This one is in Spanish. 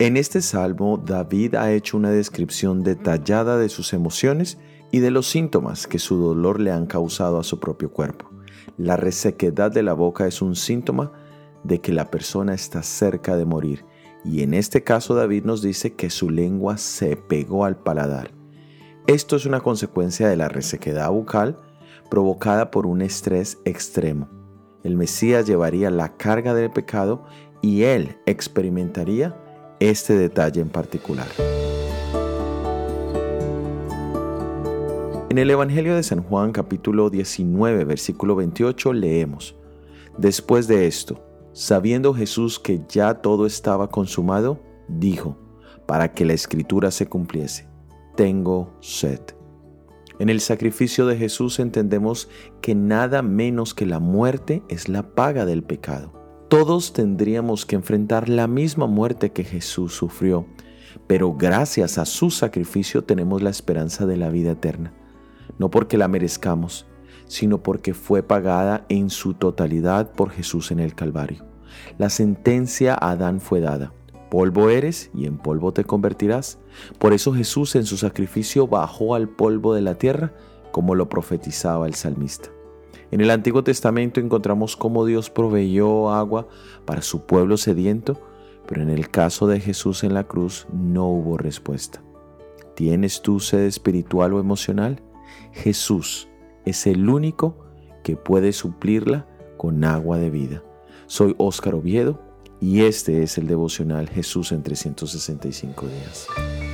En este salmo, David ha hecho una descripción detallada de sus emociones y de los síntomas que su dolor le han causado a su propio cuerpo. La resequedad de la boca es un síntoma de que la persona está cerca de morir, y en este caso David nos dice que su lengua se pegó al paladar. Esto es una consecuencia de la resequedad bucal provocada por un estrés extremo. El Mesías llevaría la carga del pecado y él experimentaría este detalle en particular. En el Evangelio de San Juan capítulo 19 versículo 28 leemos, Después de esto, sabiendo Jesús que ya todo estaba consumado, dijo, para que la escritura se cumpliese, tengo sed. En el sacrificio de Jesús entendemos que nada menos que la muerte es la paga del pecado. Todos tendríamos que enfrentar la misma muerte que Jesús sufrió, pero gracias a su sacrificio tenemos la esperanza de la vida eterna, no porque la merezcamos, sino porque fue pagada en su totalidad por Jesús en el Calvario. La sentencia a Adán fue dada. Polvo eres y en polvo te convertirás. Por eso Jesús en su sacrificio bajó al polvo de la tierra, como lo profetizaba el salmista. En el Antiguo Testamento encontramos cómo Dios proveyó agua para su pueblo sediento, pero en el caso de Jesús en la cruz no hubo respuesta. ¿Tienes tú sed espiritual o emocional? Jesús es el único que puede suplirla con agua de vida. Soy Óscar Oviedo y este es el devocional Jesús en 365 días.